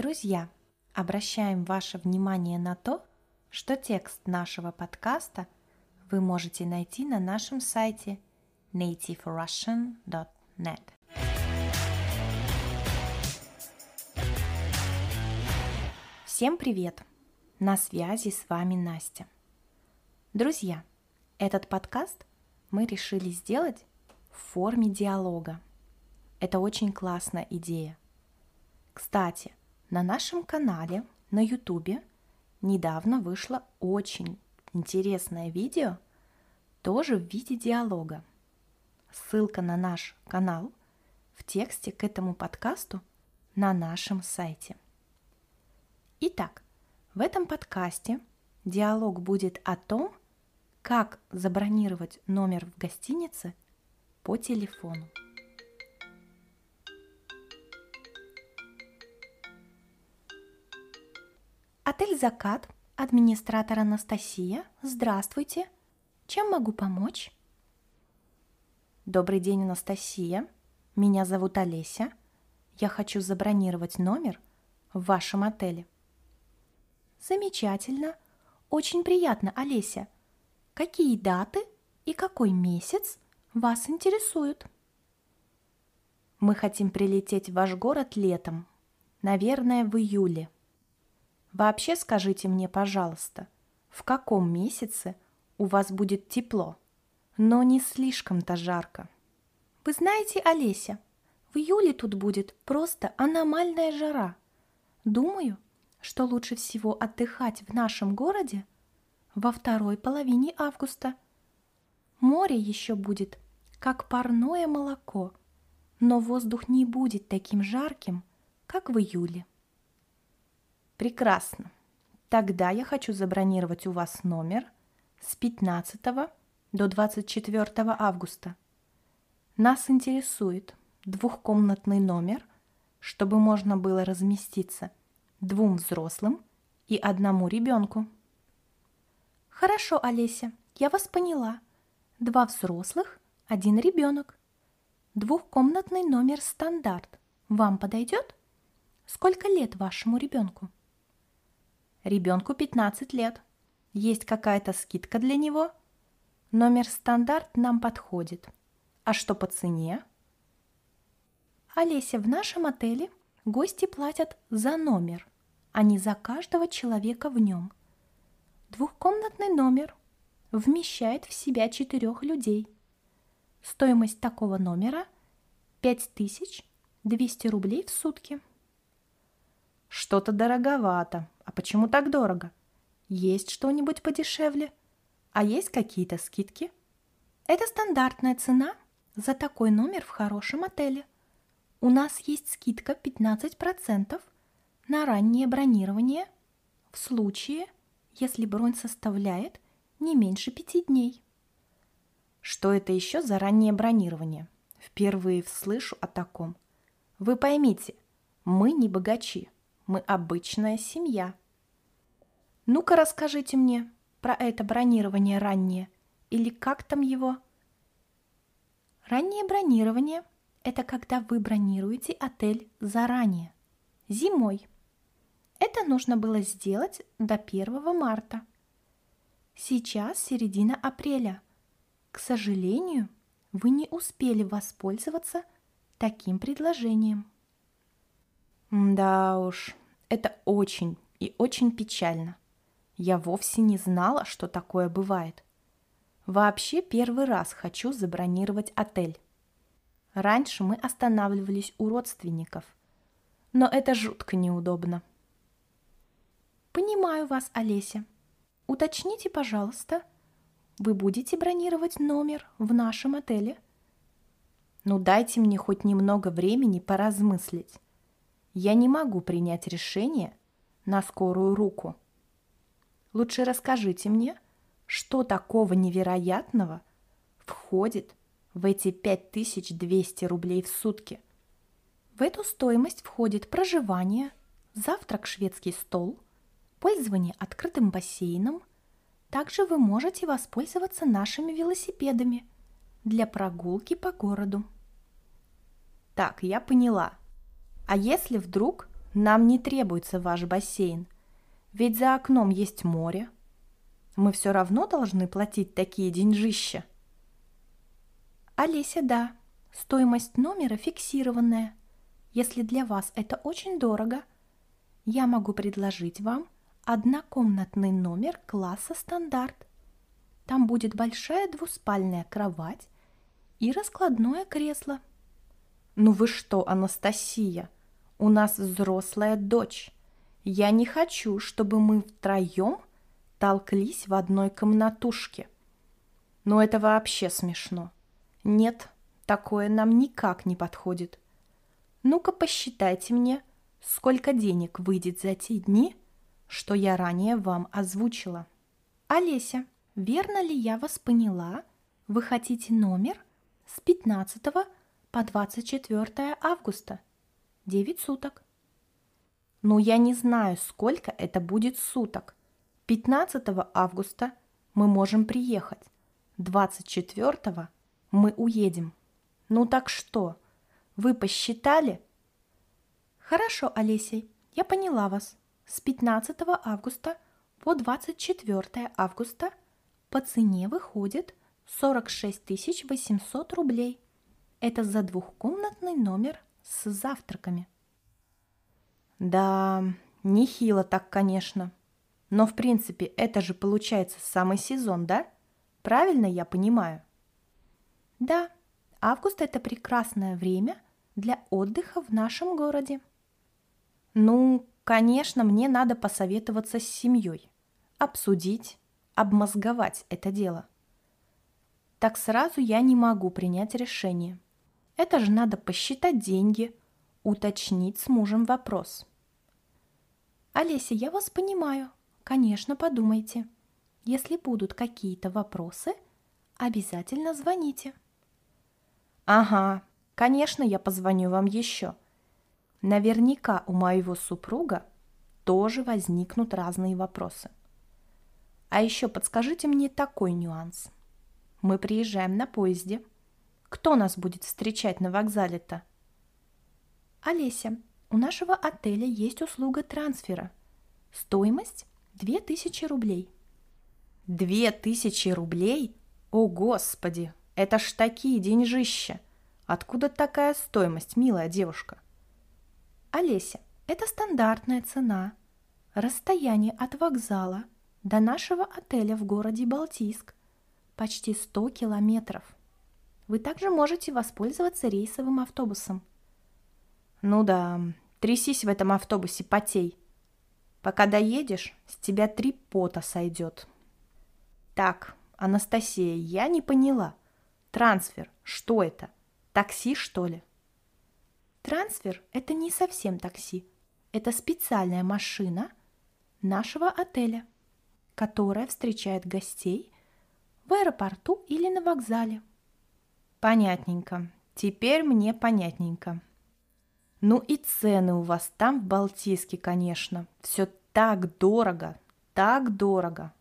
Друзья, обращаем ваше внимание на то, что текст нашего подкаста вы можете найти на нашем сайте nativerussian.net. Всем привет! На связи с вами Настя. Друзья, этот подкаст мы решили сделать в форме диалога. Это очень классная идея. Кстати, на нашем канале на YouTube недавно вышло очень интересное видео, тоже в виде диалога. Ссылка на наш канал в тексте к этому подкасту на нашем сайте. Итак, в этом подкасте диалог будет о том, как забронировать номер в гостинице по телефону. Отель «Закат», администратор Анастасия. Здравствуйте. Чем могу помочь? Добрый день, Анастасия. Меня зовут Олеся. Я хочу забронировать номер в вашем отеле. Замечательно. Очень приятно, Олеся. Какие даты и какой месяц вас интересуют? Мы хотим прилететь в ваш город летом, наверное, в июле. Вообще скажите мне, пожалуйста, в каком месяце у вас будет тепло, но не слишком-то жарко? Вы знаете, Олеся, в июле тут будет просто аномальная жара. Думаю, что лучше всего отдыхать в нашем городе во второй половине августа. Море еще будет, как парное молоко, но воздух не будет таким жарким, как в июле. Прекрасно. Тогда я хочу забронировать у вас номер с 15 до 24 августа. Нас интересует двухкомнатный номер, чтобы можно было разместиться двум взрослым и одному ребенку. Хорошо, Олеся, я вас поняла. Два взрослых, один ребенок. Двухкомнатный номер стандарт. Вам подойдет? Сколько лет вашему ребенку? Ребенку 15 лет. Есть какая-то скидка для него? Номер стандарт нам подходит. А что по цене? Олеся, в нашем отеле гости платят за номер, а не за каждого человека в нем. Двухкомнатный номер вмещает в себя четырех людей. Стоимость такого номера 5200 рублей в сутки. Что-то дороговато. А почему так дорого? Есть что-нибудь подешевле? А есть какие-то скидки? Это стандартная цена за такой номер в хорошем отеле. У нас есть скидка 15% на раннее бронирование в случае, если бронь составляет не меньше пяти дней. Что это еще за раннее бронирование? Впервые слышу о таком. Вы поймите, мы не богачи, мы обычная семья. Ну-ка расскажите мне про это бронирование раннее, или как там его? Раннее бронирование – это когда вы бронируете отель заранее, зимой. Это нужно было сделать до 1 марта. Сейчас середина апреля. К сожалению, вы не успели воспользоваться таким предложением. Да уж, это очень и очень печально. Я вовсе не знала, что такое бывает. Вообще первый раз хочу забронировать отель. Раньше мы останавливались у родственников, но это жутко неудобно. Понимаю вас, Олеся. Уточните, пожалуйста, вы будете бронировать номер в нашем отеле? Ну дайте мне хоть немного времени поразмыслить я не могу принять решение на скорую руку. Лучше расскажите мне, что такого невероятного входит в эти 5200 рублей в сутки. В эту стоимость входит проживание, завтрак шведский стол, пользование открытым бассейном. Также вы можете воспользоваться нашими велосипедами для прогулки по городу. Так, я поняла – а если вдруг нам не требуется ваш бассейн, ведь за окном есть море. Мы все равно должны платить такие деньжища. Олеся, да, стоимость номера фиксированная. Если для вас это очень дорого, я могу предложить вам однокомнатный номер класса стандарт. Там будет большая двуспальная кровать и раскладное кресло. Ну вы что, Анастасия, у нас взрослая дочь. Я не хочу, чтобы мы втроем толклись в одной комнатушке. Но это вообще смешно. Нет, такое нам никак не подходит. Ну-ка посчитайте мне, сколько денег выйдет за те дни, что я ранее вам озвучила. Олеся, верно ли я вас поняла? Вы хотите номер с 15 по 24 августа? 9 суток. Ну, я не знаю, сколько это будет суток. 15 августа мы можем приехать. 24 мы уедем. Ну так что, вы посчитали? Хорошо, Олесей, я поняла вас. С 15 августа по 24 августа по цене выходит 46 800 рублей. Это за двухкомнатный номер с завтраками. Да, нехило так, конечно. Но, в принципе, это же получается самый сезон, да? Правильно я понимаю? Да, август – это прекрасное время для отдыха в нашем городе. Ну, конечно, мне надо посоветоваться с семьей, обсудить, обмозговать это дело. Так сразу я не могу принять решение. Это же надо посчитать деньги, уточнить с мужем вопрос. Олеся, я вас понимаю. Конечно, подумайте. Если будут какие-то вопросы, обязательно звоните. Ага, конечно, я позвоню вам еще. Наверняка у моего супруга тоже возникнут разные вопросы. А еще подскажите мне такой нюанс. Мы приезжаем на поезде. Кто нас будет встречать на вокзале-то? Олеся, у нашего отеля есть услуга трансфера. Стоимость 2000 рублей. 2000 рублей? О, Господи! Это ж такие деньжища. Откуда такая стоимость, милая девушка? Олеся, это стандартная цена. Расстояние от вокзала до нашего отеля в городе Балтийск почти 100 километров. Вы также можете воспользоваться рейсовым автобусом. Ну да, трясись в этом автобусе, потей. Пока доедешь, с тебя три пота сойдет. Так, Анастасия, я не поняла. Трансфер, что это? Такси, что ли? Трансфер – это не совсем такси. Это специальная машина нашего отеля, которая встречает гостей в аэропорту или на вокзале. Понятненько. Теперь мне понятненько. Ну и цены у вас там в Балтийске, конечно. Все так дорого, так дорого.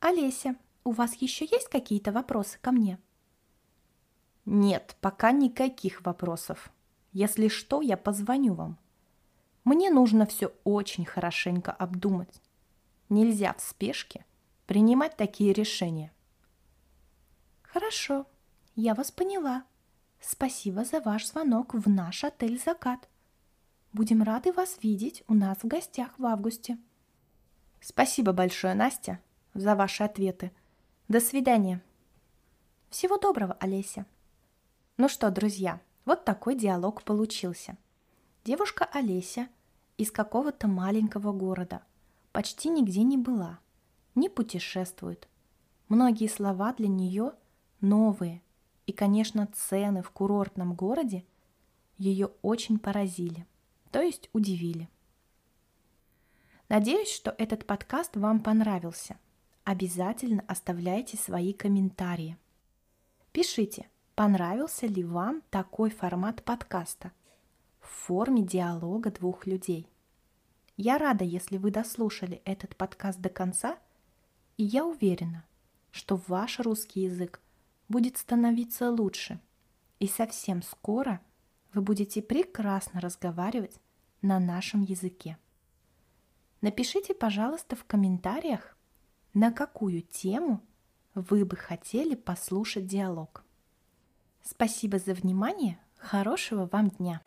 Олеся, у вас еще есть какие-то вопросы ко мне? Нет, пока никаких вопросов. Если что, я позвоню вам. Мне нужно все очень хорошенько обдумать. Нельзя в спешке принимать такие решения. Хорошо, я вас поняла. Спасибо за ваш звонок в наш отель «Закат». Будем рады вас видеть у нас в гостях в августе. Спасибо большое, Настя, за ваши ответы. До свидания. Всего доброго, Олеся. Ну что, друзья, вот такой диалог получился. Девушка Олеся из какого-то маленького города почти нигде не была, не путешествует. Многие слова для нее новые, и, конечно, цены в курортном городе ее очень поразили, то есть удивили. Надеюсь, что этот подкаст вам понравился – обязательно оставляйте свои комментарии. Пишите, понравился ли вам такой формат подкаста в форме диалога двух людей. Я рада, если вы дослушали этот подкаст до конца, и я уверена, что ваш русский язык будет становиться лучше, и совсем скоро вы будете прекрасно разговаривать на нашем языке. Напишите, пожалуйста, в комментариях, на какую тему вы бы хотели послушать диалог. Спасибо за внимание, хорошего вам дня!